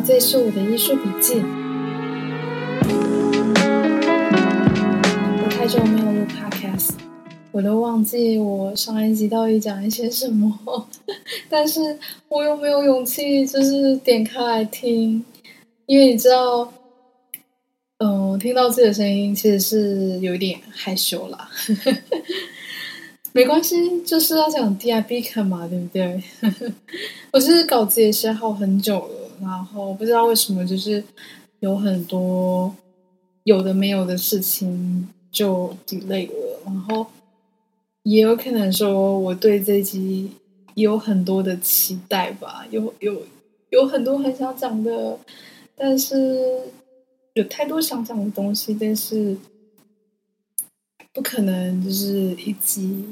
这是我的艺术笔记。我太久没有录 podcast，我都忘记我上一集到底讲一些什么，但是我又没有勇气，就是点开来听，因为你知道，嗯，听到自己的声音其实是有一点害羞啦。没关系，就是要讲 D I B 肯嘛，对不对？我是稿子也写好很久了，然后不知道为什么，就是有很多有的没有的事情就 delay 了，然后也有可能说我对这集有很多的期待吧，有有有很多很想讲的，但是有太多想讲的东西，但是。不可能，就是一集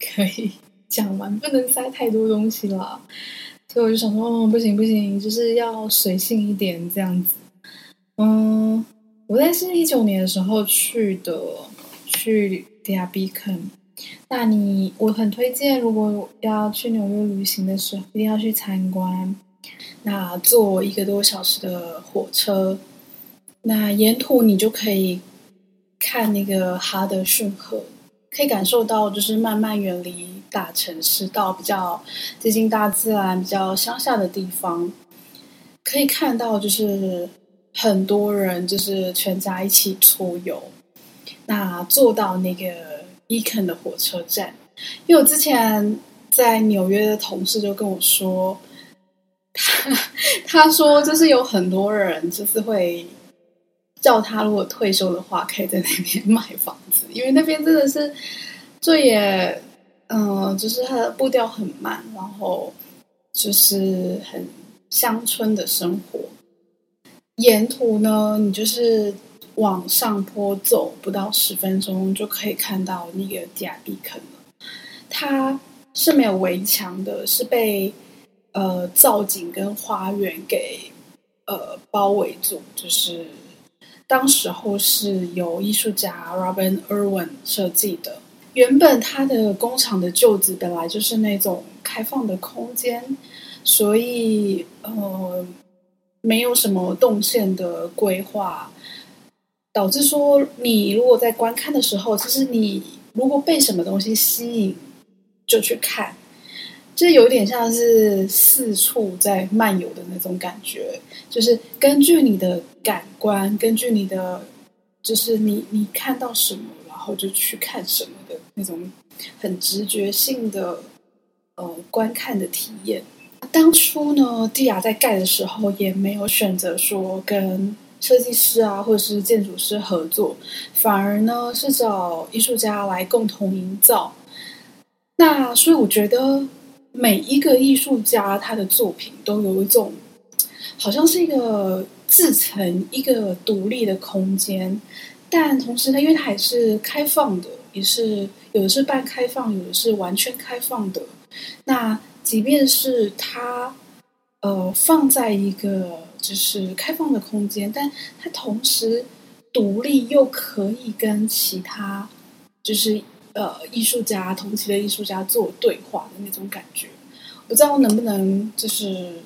可以讲完，不能塞太多东西了。所以我就想说，哦，不行不行，就是要随性一点这样子。嗯，我在是一九年的时候去的，去迪亚比肯。那你，我很推荐，如果要去纽约旅行的时候，一定要去参观。那坐一个多小时的火车，那沿途你就可以。看那个哈德逊河，可以感受到就是慢慢远离大城市，到比较接近大自然、比较乡下的地方，可以看到就是很多人就是全家一起出游。那坐到那个伊肯的火车站，因为我之前在纽约的同事就跟我说，他他说就是有很多人就是会。叫他如果退休的话，可以在那边 买房子，因为那边真的是，这也，嗯，就是它的步调很慢，然后就是很乡村的生活。沿途呢，你就是往上坡走，不到十分钟就可以看到那个迪亚比肯了。它是没有围墙的，是被呃造景跟花园给呃包围住，就是。当时候是由艺术家 Robin Irwin 设计的。原本他的工厂的旧址本来就是那种开放的空间，所以呃没有什么动线的规划，导致说你如果在观看的时候，其实你如果被什么东西吸引，就去看。这有点像是四处在漫游的那种感觉，就是根据你的感官，根据你的，就是你你看到什么，然后就去看什么的那种很直觉性的呃观看的体验。当初呢，蒂亚在盖的时候也没有选择说跟设计师啊或者是建筑师合作，反而呢是找艺术家来共同营造。那所以我觉得。每一个艺术家他的作品都有一种，好像是一个自成一个独立的空间，但同时呢，因为它也是开放的，也是有的是半开放，有的是完全开放的。那即便是它呃放在一个就是开放的空间，但它同时独立又可以跟其他就是。呃，艺术家同期的艺术家做对话的那种感觉，不知道能不能就是，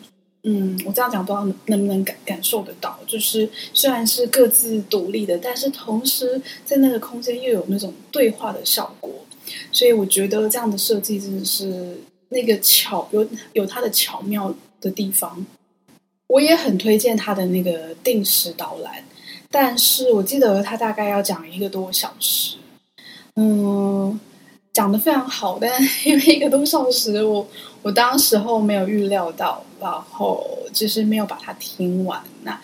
嗯，我这样讲不知道能不能感感受得到。就是虽然是各自独立的，但是同时在那个空间又有那种对话的效果。所以我觉得这样的设计真的是那个巧有有它的巧妙的地方。我也很推荐他的那个定时导览，但是我记得他大概要讲一个多小时。嗯，讲的非常好，但 因为一个多小时，我我当时候没有预料到，然后就是没有把它听完。那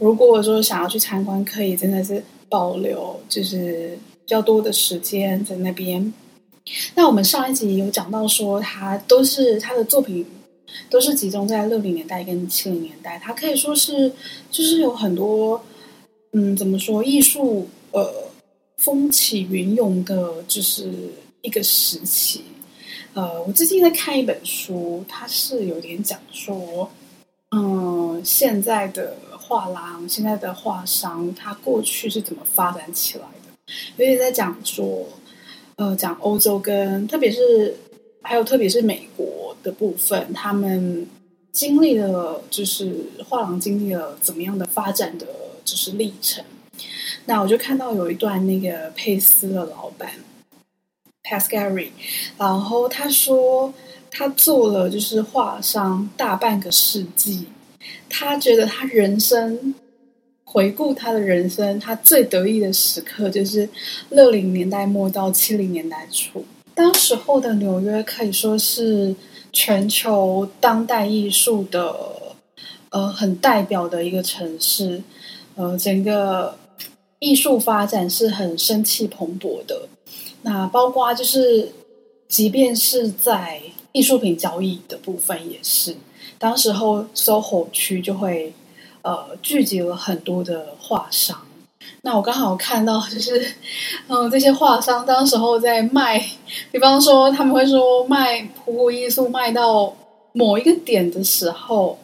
如果说想要去参观，可以真的是保留就是较多的时间在那边。那我们上一集有讲到说，他都是他的作品都是集中在六零年代跟七零年代，他可以说是就是有很多嗯，怎么说艺术呃。风起云涌的，就是一个时期。呃，我最近在看一本书，它是有点讲说，嗯，现在的画廊、现在的画商，他过去是怎么发展起来的？有点在讲说，呃，讲欧洲跟特别是还有特别是美国的部分，他们经历了，就是画廊经历了怎么样的发展的就是历程。那我就看到有一段那个佩斯的老板 Pascari，然后他说他做了就是画商大半个世纪，他觉得他人生回顾他的人生，他最得意的时刻就是六零年代末到七零年代初，当时候的纽约可以说是全球当代艺术的呃很代表的一个城市，呃整个。艺术发展是很生气蓬勃的，那包括就是，即便是在艺术品交易的部分也是，当时候 SOHO 区就会呃聚集了很多的画商。那我刚好看到就是，嗯，这些画商当时候在卖，比方说他们会说卖普普艺术卖到某一个点的时候，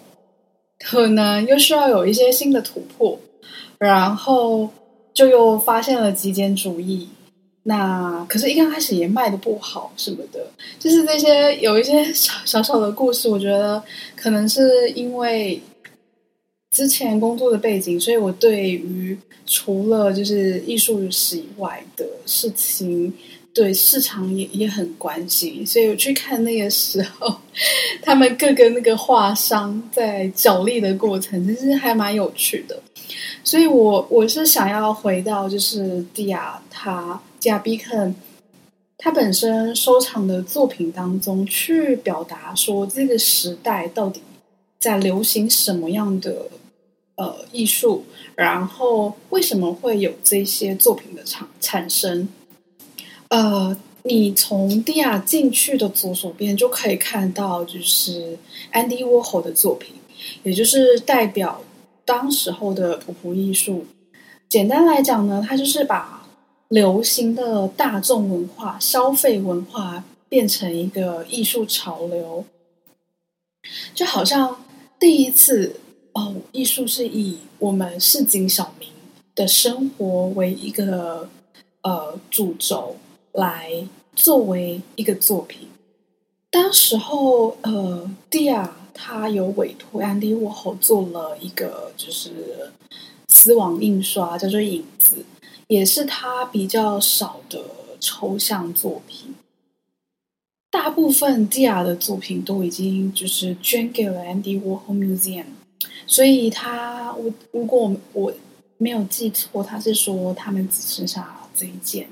可能又需要有一些新的突破，然后。就又发现了极简主义，那可是，一刚开始也卖的不好什么的，就是这些有一些小小小的故事，我觉得可能是因为之前工作的背景，所以我对于除了就是艺术史以外的事情，对市场也也很关心，所以我去看那个时候，他们各个那个画商在角力的过程，其实还蛮有趣的。所以，我我是想要回到，就是蒂亚他蒂亚比肯他本身收藏的作品当中，去表达说这个时代到底在流行什么样的呃艺术，然后为什么会有这些作品的产产生？呃，你从蒂亚进去的左手边就可以看到，就是安迪沃霍的作品，也就是代表。当时候的普普艺术，简单来讲呢，它就是把流行的大众文化、消费文化变成一个艺术潮流，就好像第一次哦，艺术是以我们市井小民的生活为一个呃主轴来作为一个作品。当时候，呃，第二。他有委托安迪沃霍做了一个就是丝网印刷，叫做《影子》，也是他比较少的抽象作品。大部分蒂亚的作品都已经就是捐给了安迪沃霍 Museum，所以他我如果我没有记错，他是说他们只剩下这一件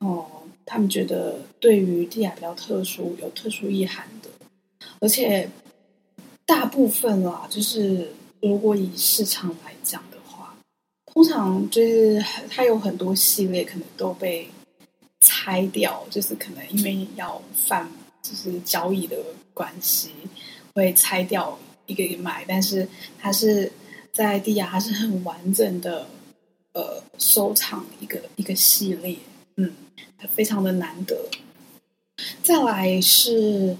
哦，他们觉得对于蒂亚比较特殊、有特殊意涵的，而且。大部分啦，就是如果以市场来讲的话，通常就是它有很多系列可能都被拆掉，就是可能因为要犯就是交易的关系，会拆掉一个一个卖。但是它是在地亚，它是很完整的呃收藏一个一个系列，嗯，非常的难得。再来是。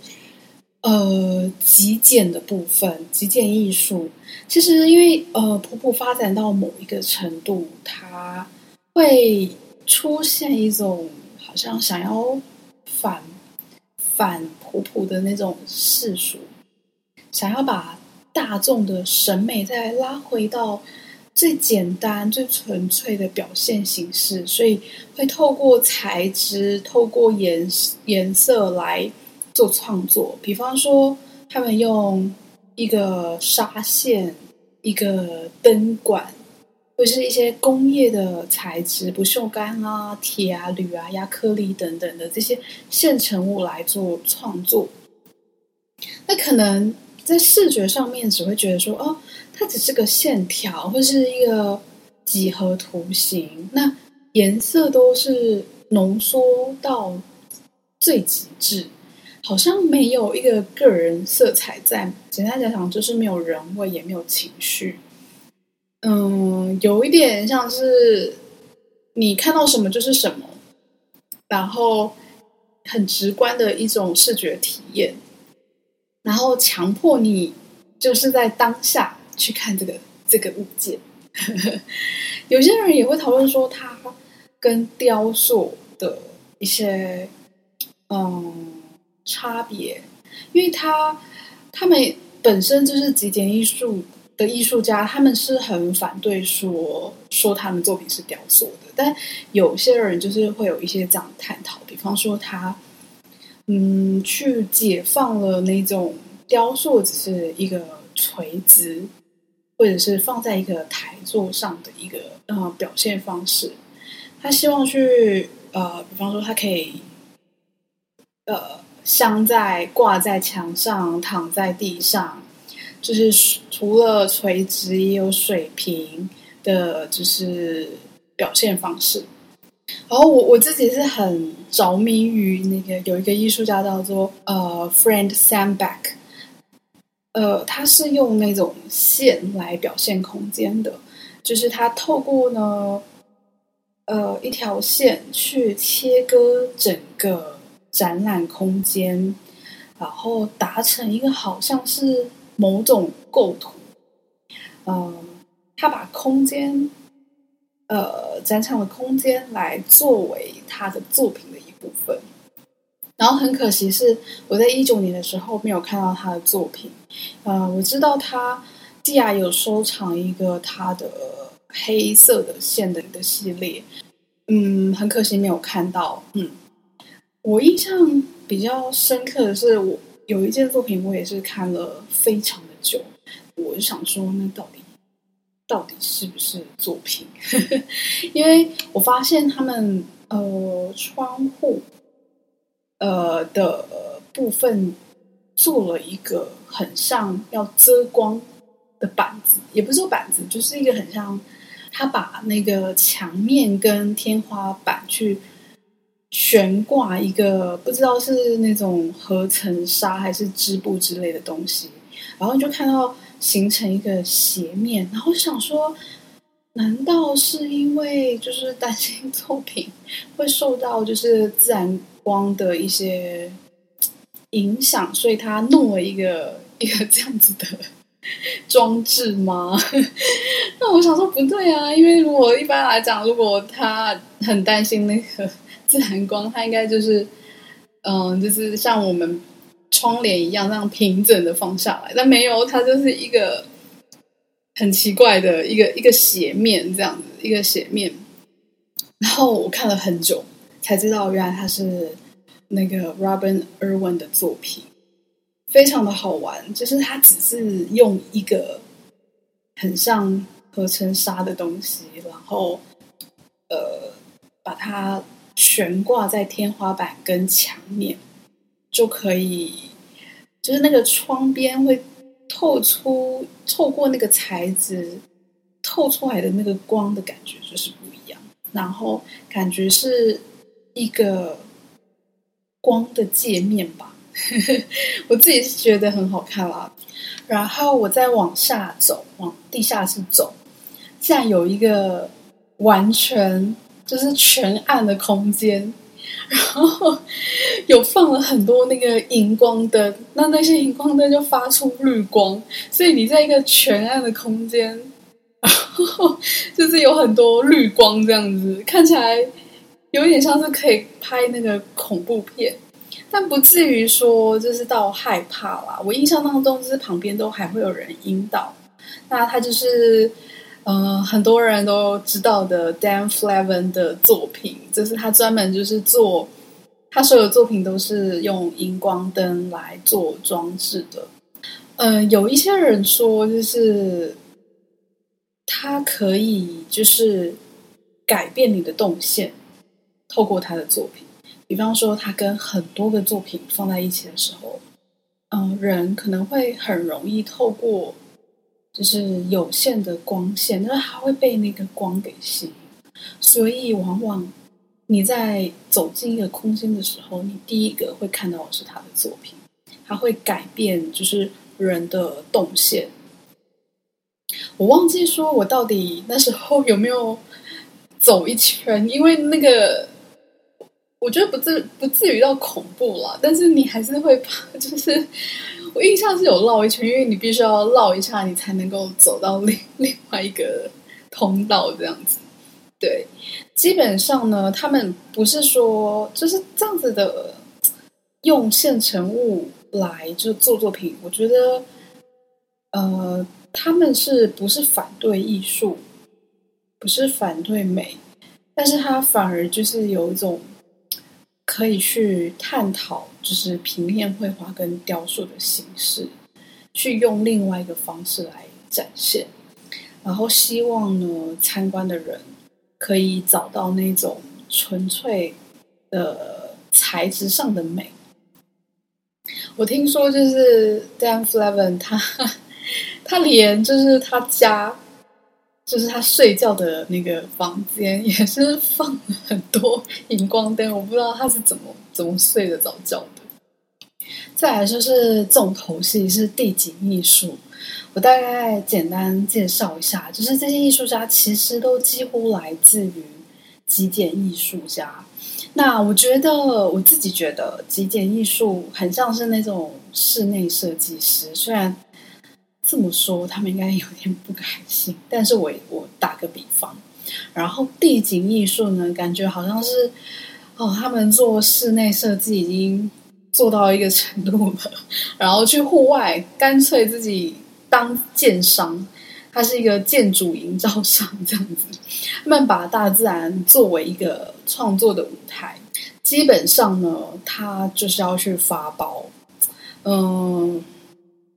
呃，极简的部分，极简艺术，其实因为呃，普普发展到某一个程度，它会出现一种好像想要反反普普的那种世俗，想要把大众的审美再拉回到最简单、最纯粹的表现形式，所以会透过材质、透过颜颜色来。做创作，比方说，他们用一个纱线、一个灯管，或是一些工业的材质，不锈钢啊、铁啊、铝啊、亚克力等等的这些现成物来做创作。那可能在视觉上面只会觉得说，哦，它只是个线条，或是一个几何图形。那颜色都是浓缩到最极致。好像没有一个个人色彩在，简单讲讲就是没有人味，也没有情绪。嗯，有一点像是你看到什么就是什么，然后很直观的一种视觉体验，然后强迫你就是在当下去看这个这个物件。有些人也会讨论说，它跟雕塑的一些嗯。差别，因为他他们本身就是极简艺术的艺术家，他们是很反对说说他们作品是雕塑的，但有些人就是会有一些这样探讨，比方说他嗯去解放了那种雕塑只是一个垂直或者是放在一个台座上的一个呃表现方式，他希望去呃，比方说他可以呃。镶在挂在墙上，躺在地上，就是除了垂直，也有水平的，就是表现方式。然后我我自己是很着迷于那个有一个艺术家叫做呃 Friend Sandback，呃，他是用那种线来表现空间的，就是他透过呢呃一条线去切割整个。展览空间，然后达成一个好像是某种构图。呃，他把空间，呃，展场的空间来作为他的作品的一部分。然后很可惜是我在一九年的时候没有看到他的作品。呃，我知道他蒂亚有收藏一个他的黑色的线的的系列，嗯，很可惜没有看到，嗯。我印象比较深刻的是，我有一件作品，我也是看了非常的久。我就想说，那到底到底是不是作品？因为我发现他们呃窗户呃的部分做了一个很像要遮光的板子，也不是说板子，就是一个很像他把那个墙面跟天花板去。悬挂一个不知道是那种合成纱还是织布之类的东西，然后就看到形成一个斜面，然后想说，难道是因为就是担心作品会受到就是自然光的一些影响，所以他弄了一个一个这样子的 装置吗？那我想说不对啊，因为如果一般来讲，如果他很担心那个。自然光，它应该就是，嗯，就是像我们窗帘一样，那样平整的放下来。但没有，它就是一个很奇怪的一个一个斜面，这样子一个斜面。然后我看了很久，才知道原来它是那个 Robin Irwin 的作品，非常的好玩。就是它只是用一个很像合成纱的东西，然后呃，把它。悬挂在天花板跟墙面，就可以，就是那个窗边会透出透过那个材质透出来的那个光的感觉就是不一样。然后感觉是一个光的界面吧，我自己是觉得很好看啦。然后我再往下走，往地下室走，竟然有一个完全。就是全暗的空间，然后有放了很多那个荧光灯，那那些荧光灯就发出绿光，所以你在一个全暗的空间，然后就是有很多绿光这样子，看起来有点像是可以拍那个恐怖片，但不至于说就是到害怕啦。我印象当中就是旁边都还会有人引导，那他就是。呃，很多人都知道的 Dan Flavin 的作品，就是他专门就是做，他所有作品都是用荧光灯来做装置的。嗯，有一些人说，就是他可以就是改变你的动线，透过他的作品。比方说，他跟很多个作品放在一起的时候，嗯，人可能会很容易透过。就是有限的光线，但是它会被那个光给吸引，所以往往你在走进一个空间的时候，你第一个会看到的是他的作品，它会改变就是人的动线。我忘记说我到底那时候有没有走一圈，因为那个我觉得不至不至于到恐怖了，但是你还是会怕，就是。我印象是有绕一圈，因为你必须要绕一下，你才能够走到另 另外一个通道这样子。对，基本上呢，他们不是说就是这样子的，用现成物来就做作品。我觉得呃，他们是不是反对艺术，不是反对美，但是他反而就是有一种可以去探讨，就是平面绘画跟雕塑的形式，去用另外一个方式来展现，然后希望呢，参观的人可以找到那种纯粹的材质上的美。我听说，就是 Dan Flavin，他 他连就是他家，就是他睡觉的那个房间，也是放了很多荧光灯。我不知道他是怎么怎么睡得着觉的。再来就是重头戏是地景艺术，我大概简单介绍一下，就是这些艺术家其实都几乎来自于极简艺术家。那我觉得我自己觉得极简艺术很像是那种室内设计师，虽然这么说他们应该有点不开心，但是我我打个比方，然后地景艺术呢，感觉好像是哦，他们做室内设计已经做到一个程度了，然后去户外干脆自己当建商。他是一个建筑营造商，这样子，他们把大自然作为一个创作的舞台。基本上呢，他就是要去发包，嗯，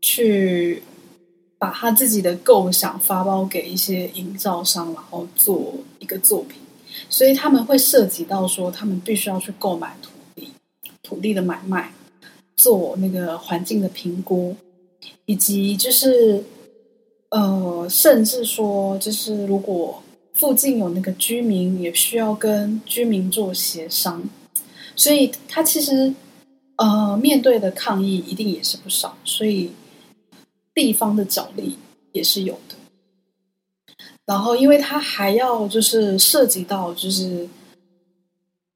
去把他自己的构想发包给一些营造商，然后做一个作品。所以他们会涉及到说，他们必须要去购买土地、土地的买卖，做那个环境的评估，以及就是。呃，甚至说，就是如果附近有那个居民，也需要跟居民做协商，所以他其实呃面对的抗议一定也是不少，所以地方的角力也是有的。然后，因为他还要就是涉及到就是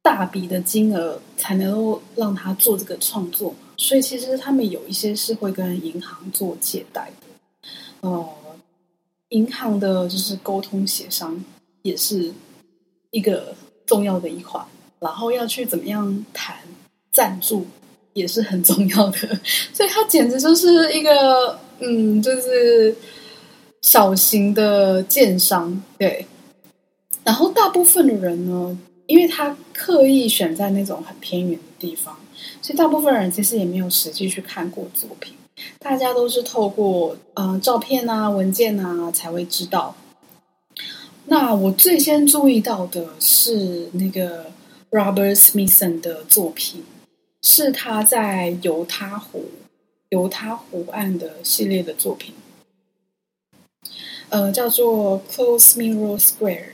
大笔的金额才能够让他做这个创作，所以其实他们有一些是会跟银行做借贷的，哦。银行的就是沟通协商也是一个重要的一环，然后要去怎么样谈赞助也是很重要的，所以它简直就是一个嗯，就是小型的建商对。然后大部分的人呢，因为他刻意选在那种很偏远的地方，所以大部分人其实也没有实际去看过作品。大家都是透过呃照片啊、文件啊才会知道。那我最先注意到的是那个 Robert Smithson 的作品，是他在犹他湖、犹他湖岸的系列的作品，呃，叫做 Close Mirror Square。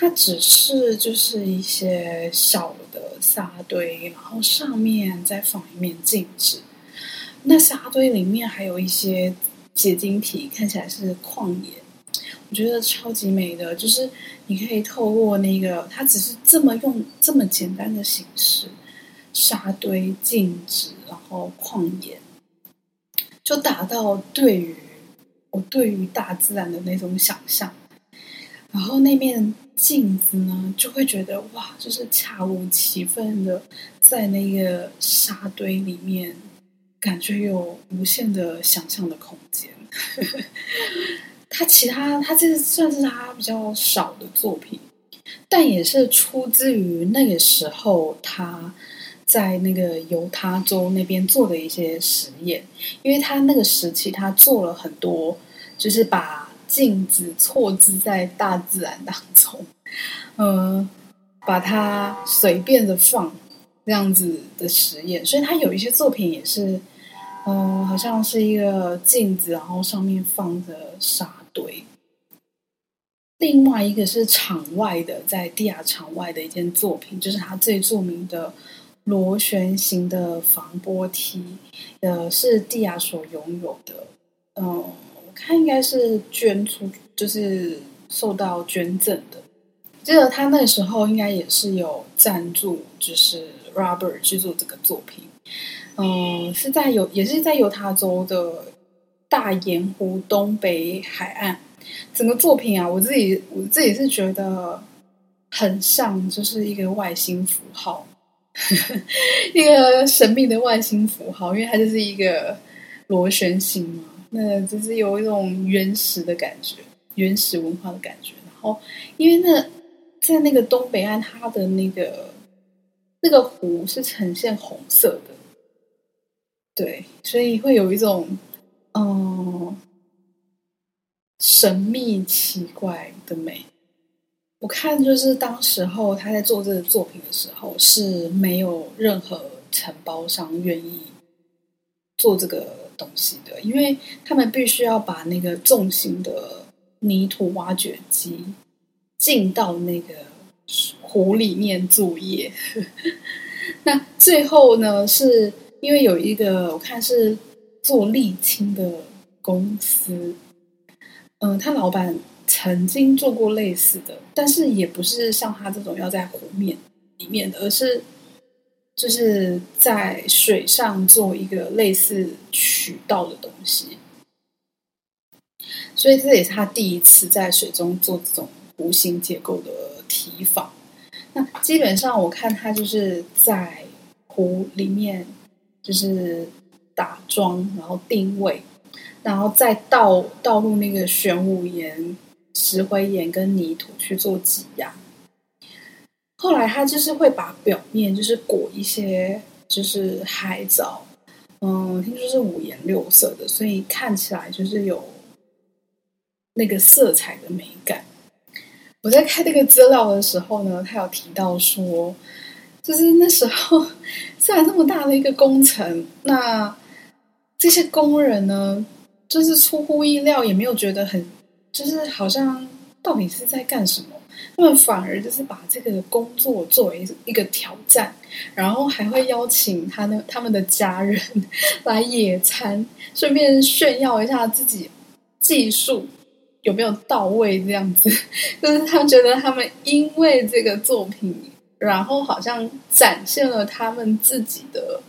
它只是就是一些小的沙堆，然后上面再放一面镜子。那沙堆里面还有一些结晶体，看起来是矿岩，我觉得超级美的。就是你可以透过那个，它只是这么用这么简单的形式，沙堆、镜子，然后矿岩，就达到对于我对于大自然的那种想象。然后那面镜子呢，就会觉得哇，就是恰如其分的在那个沙堆里面。感觉有无限的想象的空间。他其他，他这算是他比较少的作品，但也是出自于那个时候他在那个犹他州那边做的一些实验。因为他那个时期，他做了很多，就是把镜子错置在大自然当中，嗯，把它随便的放。这样子的实验，所以他有一些作品也是，嗯，好像是一个镜子，然后上面放着沙堆。另外一个是场外的，在地下场外的一件作品，就是他最著名的螺旋形的防波梯，呃，是蒂亚所拥有的。嗯，我看应该是捐出，就是受到捐赠的。记得他那时候应该也是有赞助，就是。Robert 制作这个作品，嗯，是在犹也是在犹他州的大盐湖东北海岸。整个作品啊，我自己我自己是觉得很像，就是一个外星符号，一个神秘的外星符号，因为它就是一个螺旋形嘛，那就是有一种原始的感觉，原始文化的感觉。然后，因为那在那个东北岸，它的那个那个湖是呈现红色的，对，所以会有一种嗯神秘奇怪的美。我看就是当时候他在做这个作品的时候，是没有任何承包商愿意做这个东西的，因为他们必须要把那个重型的泥土挖掘机进到那个湖里面作业。那最后呢，是因为有一个我看是做沥青的公司，嗯，他老板。曾经做过类似的，但是也不是像他这种要在湖面里面的，而是就是在水上做一个类似渠道的东西。所以这也是他第一次在水中做这种弧形结构的提仿。那基本上我看他就是在湖里面就是打桩，然后定位，然后再倒倒入那个玄武岩。石灰岩跟泥土去做挤压，后来他就是会把表面就是裹一些就是海藻，嗯，听说是五颜六色的，所以看起来就是有那个色彩的美感。我在看那个资料的时候呢，他有提到说，就是那时候 虽然这么大的一个工程，那这些工人呢，就是出乎意料，也没有觉得很。就是好像到底是在干什么？他们反而就是把这个工作作为一个挑战，然后还会邀请他的他们的家人 来野餐，顺便炫耀一下自己技术有没有到位。这样子，就是他觉得他们因为这个作品，然后好像展现了他们自己的。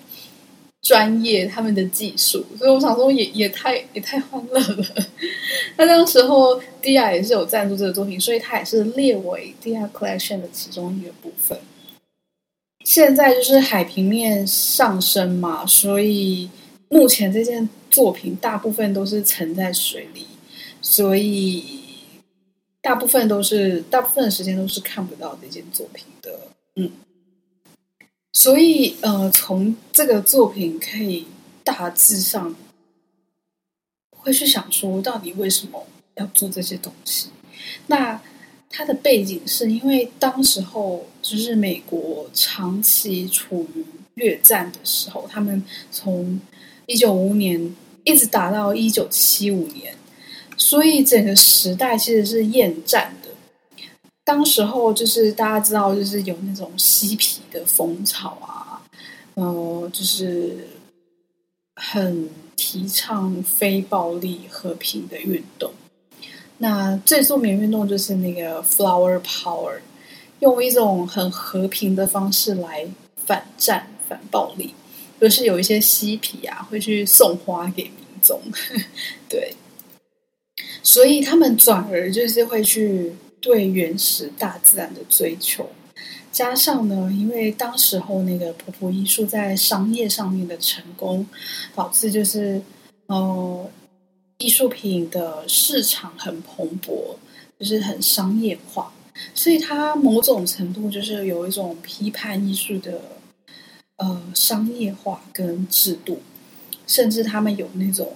专业他们的技术，所以我想说也也太也太欢乐了。那那个时候，D R 也是有赞助这个作品，所以它也是列为 D R Collection 的其中一个部分。现在就是海平面上升嘛，所以目前这件作品大部分都是沉在水里，所以大部分都是大部分时间都是看不到这件作品的。嗯。所以，呃，从这个作品可以大致上会去想说，到底为什么要做这些东西？那它的背景是因为当时候就是美国长期处于越战的时候，他们从一九五五年一直打到一九七五年，所以整个时代其实是厌战。当时候就是大家知道，就是有那种嬉皮的风潮啊，呃，就是很提倡非暴力和平的运动。那最著名运动就是那个 Flower Power，用一种很和平的方式来反战、反暴力，就是有一些嬉皮啊会去送花给民众，对，所以他们转而就是会去。对原始大自然的追求，加上呢，因为当时候那个普普艺术在商业上面的成功，导致就是呃艺术品的市场很蓬勃，就是很商业化，所以它某种程度就是有一种批判艺术的呃商业化跟制度，甚至他们有那种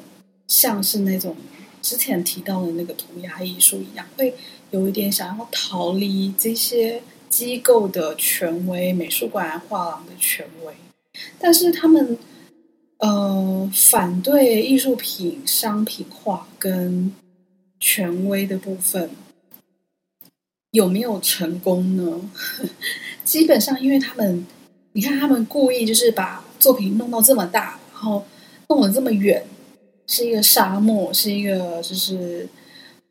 像是那种之前提到的那个涂鸦艺术一样会。有一点想要逃离这些机构的权威，美术馆、画廊的权威，但是他们呃反对艺术品商品化跟权威的部分有没有成功呢？基本上，因为他们你看，他们故意就是把作品弄到这么大，然后弄了这么远，是一个沙漠，是一个就是。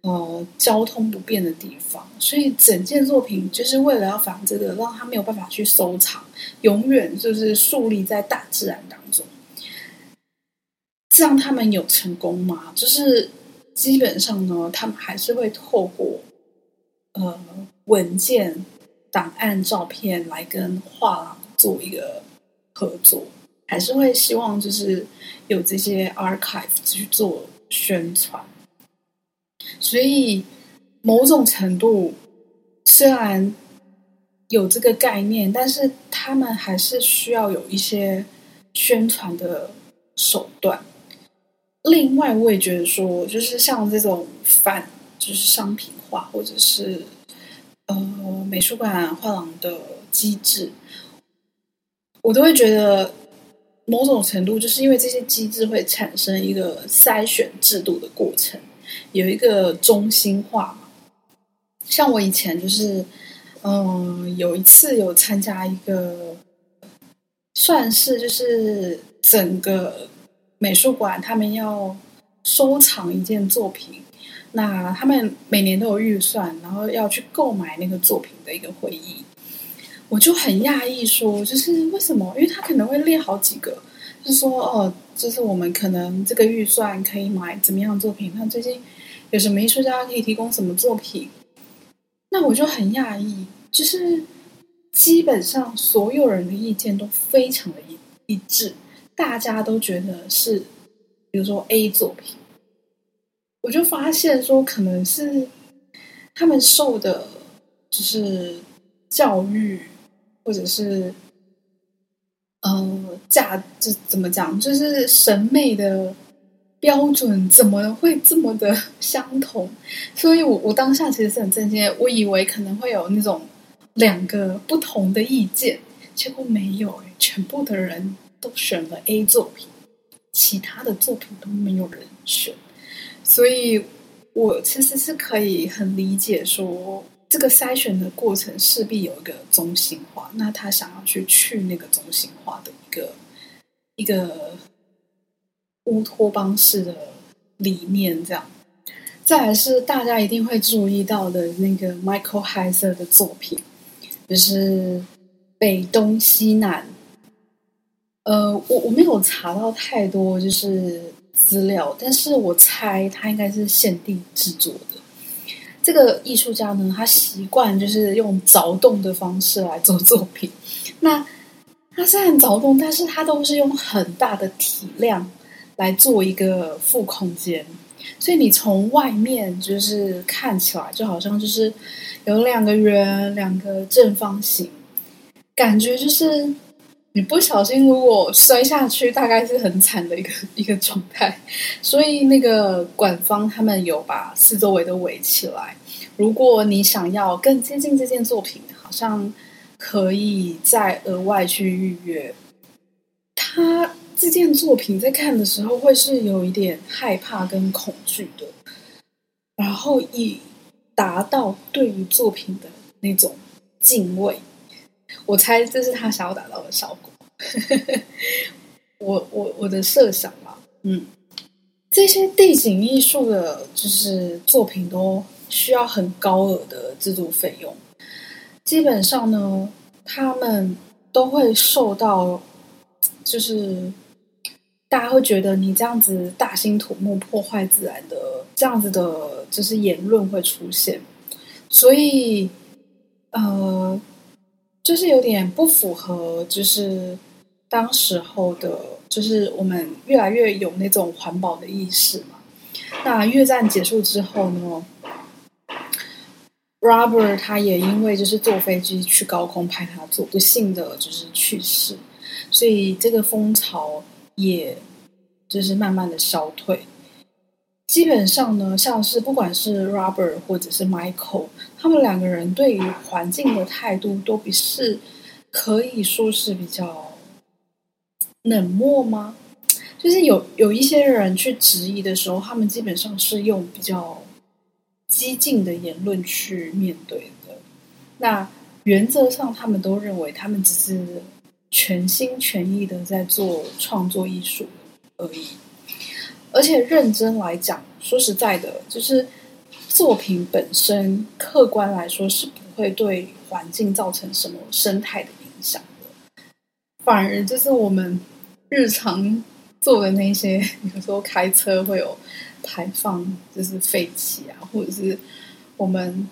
呃，交通不便的地方，所以整件作品就是为了要防这个，让他没有办法去收藏，永远就是树立在大自然当中。这样他们有成功吗？就是基本上呢，他们还是会透过呃文件、档案、照片来跟画廊做一个合作，还是会希望就是有这些 archive 去做。宣传。所以某种程度，虽然有这个概念，但是他们还是需要有一些宣传的手段。另外，我也觉得说，就是像这种反，就是商品化，或者是呃美术馆画廊的机制，我都会觉得某种程度，就是因为这些机制会产生一个筛选制度的过程，有一个中心化嘛。像我以前就是，嗯，有一次有参加一个，算是就是整个。美术馆他们要收藏一件作品，那他们每年都有预算，然后要去购买那个作品的一个会议，我就很讶异，说就是为什么？因为他可能会列好几个，就说哦，就是我们可能这个预算可以买怎么样的作品？那最近有什么艺术家可以提供什么作品？那我就很讶异，就是基本上所有人的意见都非常的一一致。大家都觉得是，比如说 A 作品，我就发现说，可能是他们受的，就是教育，或者是，呃，价，这怎么讲，就是审美的标准怎么会这么的 相同？所以我我当下其实是很震惊，我以为可能会有那种两个不同的意见，结果没有，全部的人。都选了 A 作品，其他的作品都没有人选，所以我其实是可以很理解说，这个筛选的过程势必有一个中心化，那他想要去去那个中心化的一个一个乌托邦式的理念，这样。再来是大家一定会注意到的那个 Michael Heiser 的作品，就是北东西南。呃，我我没有查到太多就是资料，但是我猜他应该是限定制作的。这个艺术家呢，他习惯就是用凿洞的方式来做作品。那他虽然凿洞，但是他都是用很大的体量来做一个副空间，所以你从外面就是看起来就好像就是有两个圆，两个正方形，感觉就是。你不小心如果摔下去，大概是很惨的一个一个状态。所以那个馆方他们有把四周围都围起来。如果你想要更接近这件作品，好像可以再额外去预约。他这件作品在看的时候会是有一点害怕跟恐惧的，然后以达到对于作品的那种敬畏。我猜这是他想要达到的效果。我我我的设想啊，嗯，这些地景艺术的，就是作品都需要很高额的制作费用。基本上呢，他们都会受到，就是大家会觉得你这样子大兴土木、破坏自然的这样子的，就是言论会出现，所以呃。就是有点不符合，就是当时候的，就是我们越来越有那种环保的意识嘛。那越战结束之后呢，Robert 他也因为就是坐飞机去高空拍他做，不幸的就是去世，所以这个风潮也就是慢慢的消退。基本上呢，像是不管是 Robert 或者是 Michael，他们两个人对于环境的态度都比是可以说是比较冷漠吗？就是有有一些人去质疑的时候，他们基本上是用比较激进的言论去面对的。那原则上，他们都认为他们只是全心全意的在做创作艺术而已。而且认真来讲，说实在的，就是作品本身，客观来说是不会对环境造成什么生态的影响的。反而就是我们日常做的那些，有时候开车会有排放，就是废气啊，或者是我们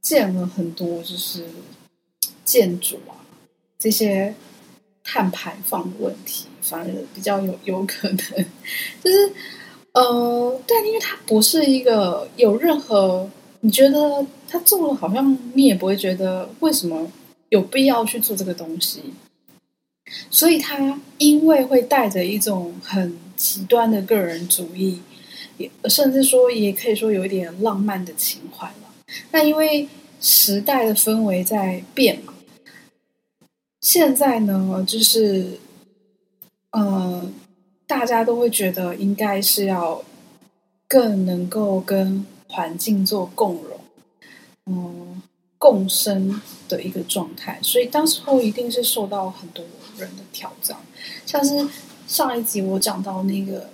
建了很多就是建筑啊，这些碳排放的问题。反而比较有有可能，就是呃，但因为他不是一个有任何你觉得他做了，好像你也不会觉得为什么有必要去做这个东西。所以他因为会带着一种很极端的个人主义，也甚至说也可以说有一点浪漫的情怀了。那因为时代的氛围在变嘛，现在呢，就是呃，大家都会觉得应该是要更能够跟环境做共融，嗯。共生的一个状态，所以当时候一定是受到很多人的挑战。像是上一集我讲到那个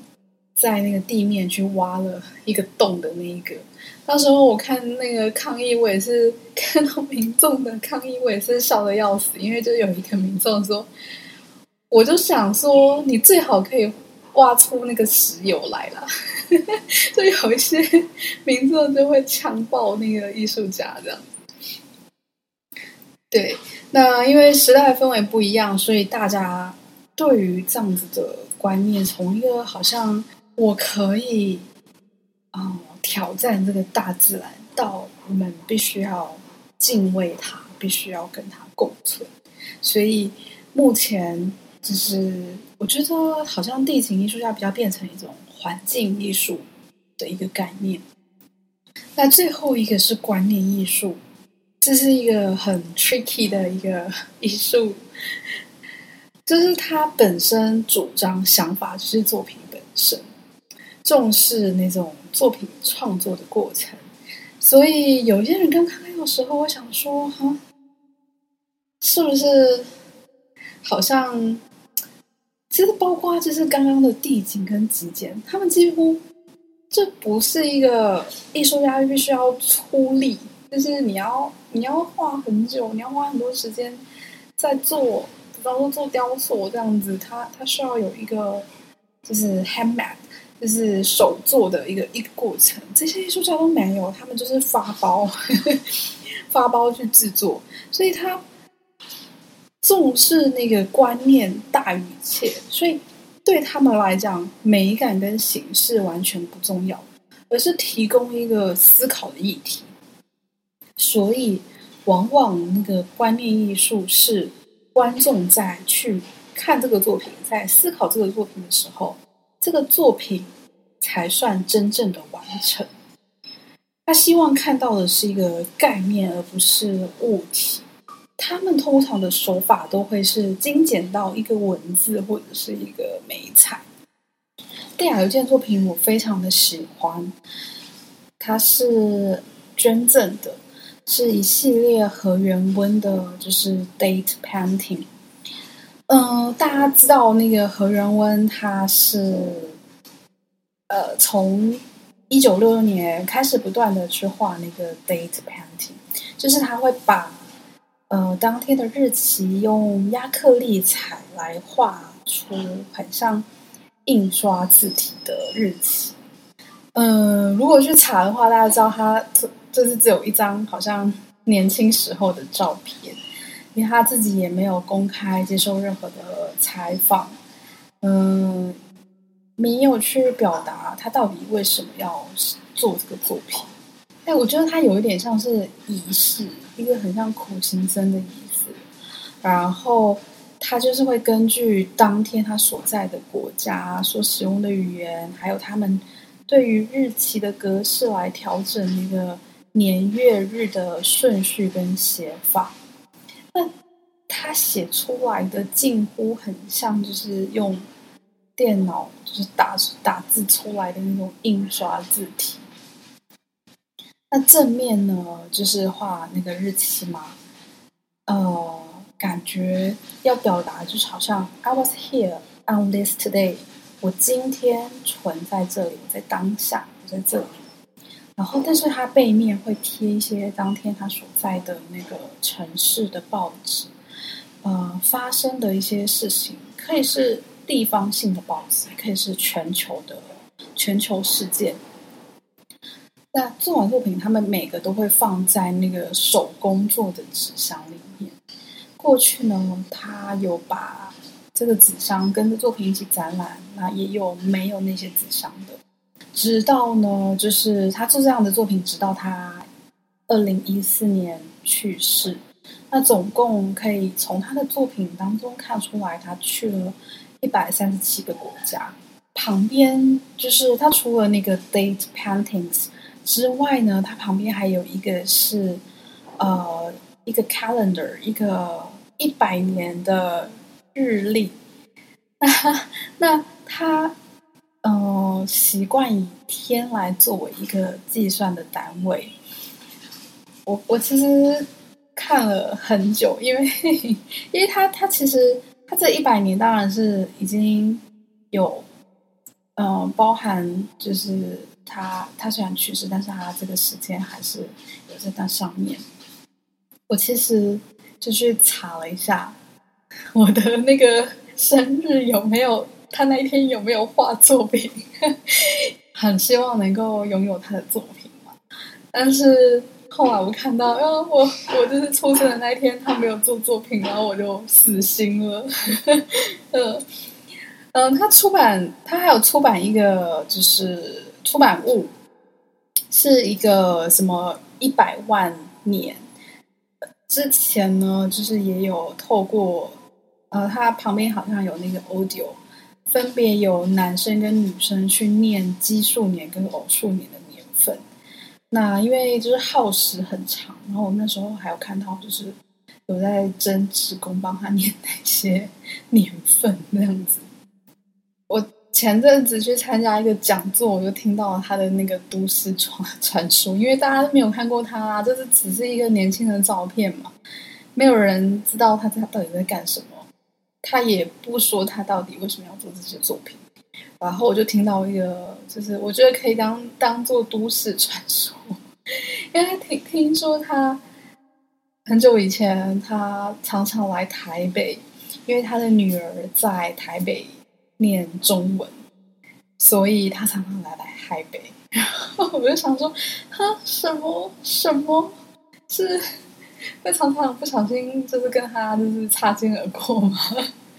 在那个地面去挖了一个洞的那一个，那时候我看那个抗议，我也是 看到民众的抗议，我也是笑的要死，因为就有一个民众说，我就想说，你最好可以挖出那个石油来了，就有一些 民众就会强暴那个艺术家这样。对，那因为时代氛围不一样，所以大家对于这样子的观念，从一个好像我可以啊挑战这个大自然，到我们必须要敬畏它，必须要跟它共存。所以目前就是我觉得，好像地形艺术家比较变成一种环境艺术的一个概念。那最后一个是观念艺术。这是一个很 tricky 的一个 艺术，就是他本身主张想法就是作品本身，重视那种作品创作的过程。所以有些人刚看到的时候，我想说，哈，是不是好像其实包括就是刚刚的地景跟极简，他们几乎这不是一个艺术家必须要出力。就是你要你要画很久，你要花很多时间在做，比方说做雕塑这样子，它它需要有一个就是 handmade，就是手做的一个一个过程。这些艺术家都没有，他们就是发包 发包去制作，所以他重视那个观念大于一切，所以对他们来讲，美感跟形式完全不重要，而是提供一个思考的议题。所以，往往那个观念艺术是观众在去看这个作品，在思考这个作品的时候，这个作品才算真正的完成。他希望看到的是一个概念，而不是物体。他们通常的手法都会是精简到一个文字或者是一个美彩。戴雅有件作品我非常的喜欢，它是捐赠的。是一系列核原温的，就是 date painting。嗯，大家知道那个何元温，他是呃从一九六六年开始不断的去画那个 date painting，就是他会把呃当天的日期用亚克力彩来画出很像印刷字体的日期。嗯，如果去查的话，大家知道他。就是只有一张好像年轻时候的照片，因为他自己也没有公开接受任何的采访，嗯，没有去表达他到底为什么要做这个作品。哎，我觉得他有一点像是仪式，一个很像苦行僧的意思。然后他就是会根据当天他所在的国家所使用的语言，还有他们对于日期的格式来调整那个。年月日的顺序跟写法，那他写出来的近乎很像，就是用电脑就是打打字出来的那种印刷字体。那正面呢，就是画那个日期嘛，呃，感觉要表达就是好像 I was here on this today，我今天存在这里，在当下，我在这里。然后，但是它背面会贴一些当天他所在的那个城市的报纸，呃，发生的一些事情，可以是地方性的报纸，可以是全球的全球事件。那做完作品，他们每个都会放在那个手工做的纸箱里面。过去呢，他有把这个纸箱跟着作品一起展览，那也有没有那些纸箱的。直到呢，就是他做这样的作品，直到他二零一四年去世。那总共可以从他的作品当中看出来，他去了一百三十七个国家。旁边就是他除了那个 date paintings 之外呢，他旁边还有一个是呃一个 calendar，一个一百年的日历。那他呃习惯以天来作为一个计算的单位。我我其实。看了很久，因为因为他他其实他这一百年当然是已经有，嗯，包含就是他他虽然去世，但是他这个时间还是有在那上面。我其实就去查了一下我的那个生日有没有他那一天有没有画作品，很希望能够拥有他的作品嘛，但是。后来我看到，嗯，我我就是出生的那一天，他没有做作品，然后我就死心了。嗯 嗯，他出版，他还有出版一个，就是出版物，是一个什么一百万年。之前呢，就是也有透过，呃，他旁边好像有那个 audio，分别有男生跟女生去念奇数年跟偶数年的年份。那因为就是耗时很长，然后我那时候还有看到，就是有在争职工帮他念那些年份那样子。前阵子去参加一个讲座，我就听到了他的那个都市传传说，因为大家都没有看过他，啊就是只是一个年轻的照片嘛，没有人知道他他到底在干什么，他也不说他到底为什么要做这些作品。然后我就听到一个，就是我觉得可以当当做都市传说，因为听听说他很久以前他常常来台北，因为他的女儿在台北念中文，所以他常常来来台北。然后我就想说，他什么什么是会常常不小心就是跟他就是擦肩而过吗？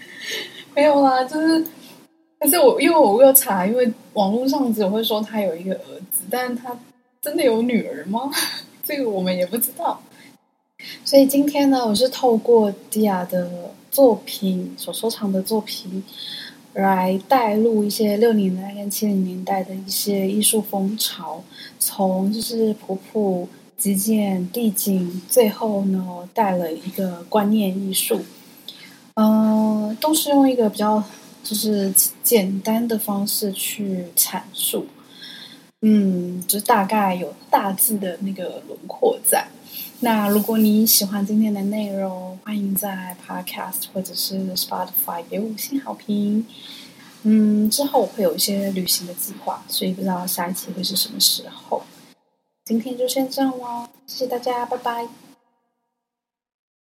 没有啦，就是。可是我，因为我又查，因为网络上只会说他有一个儿子，但他真的有女儿吗？这个我们也不知道。所以今天呢，我是透过迪亚的作品所收藏的作品，来带入一些六零年代跟七零年代的一些艺术风潮，从就是普普极简地景，最后呢带了一个观念艺术，嗯，都是用一个比较。就是简单的方式去阐述，嗯，就大概有大致的那个轮廓在。那如果你喜欢今天的内容，欢迎在 Podcast 或者是 Spotify 给五星好评。嗯，之后我会有一些旅行的计划，所以不知道下一期会是什么时候。今天就先这样喽，谢谢大家，拜拜。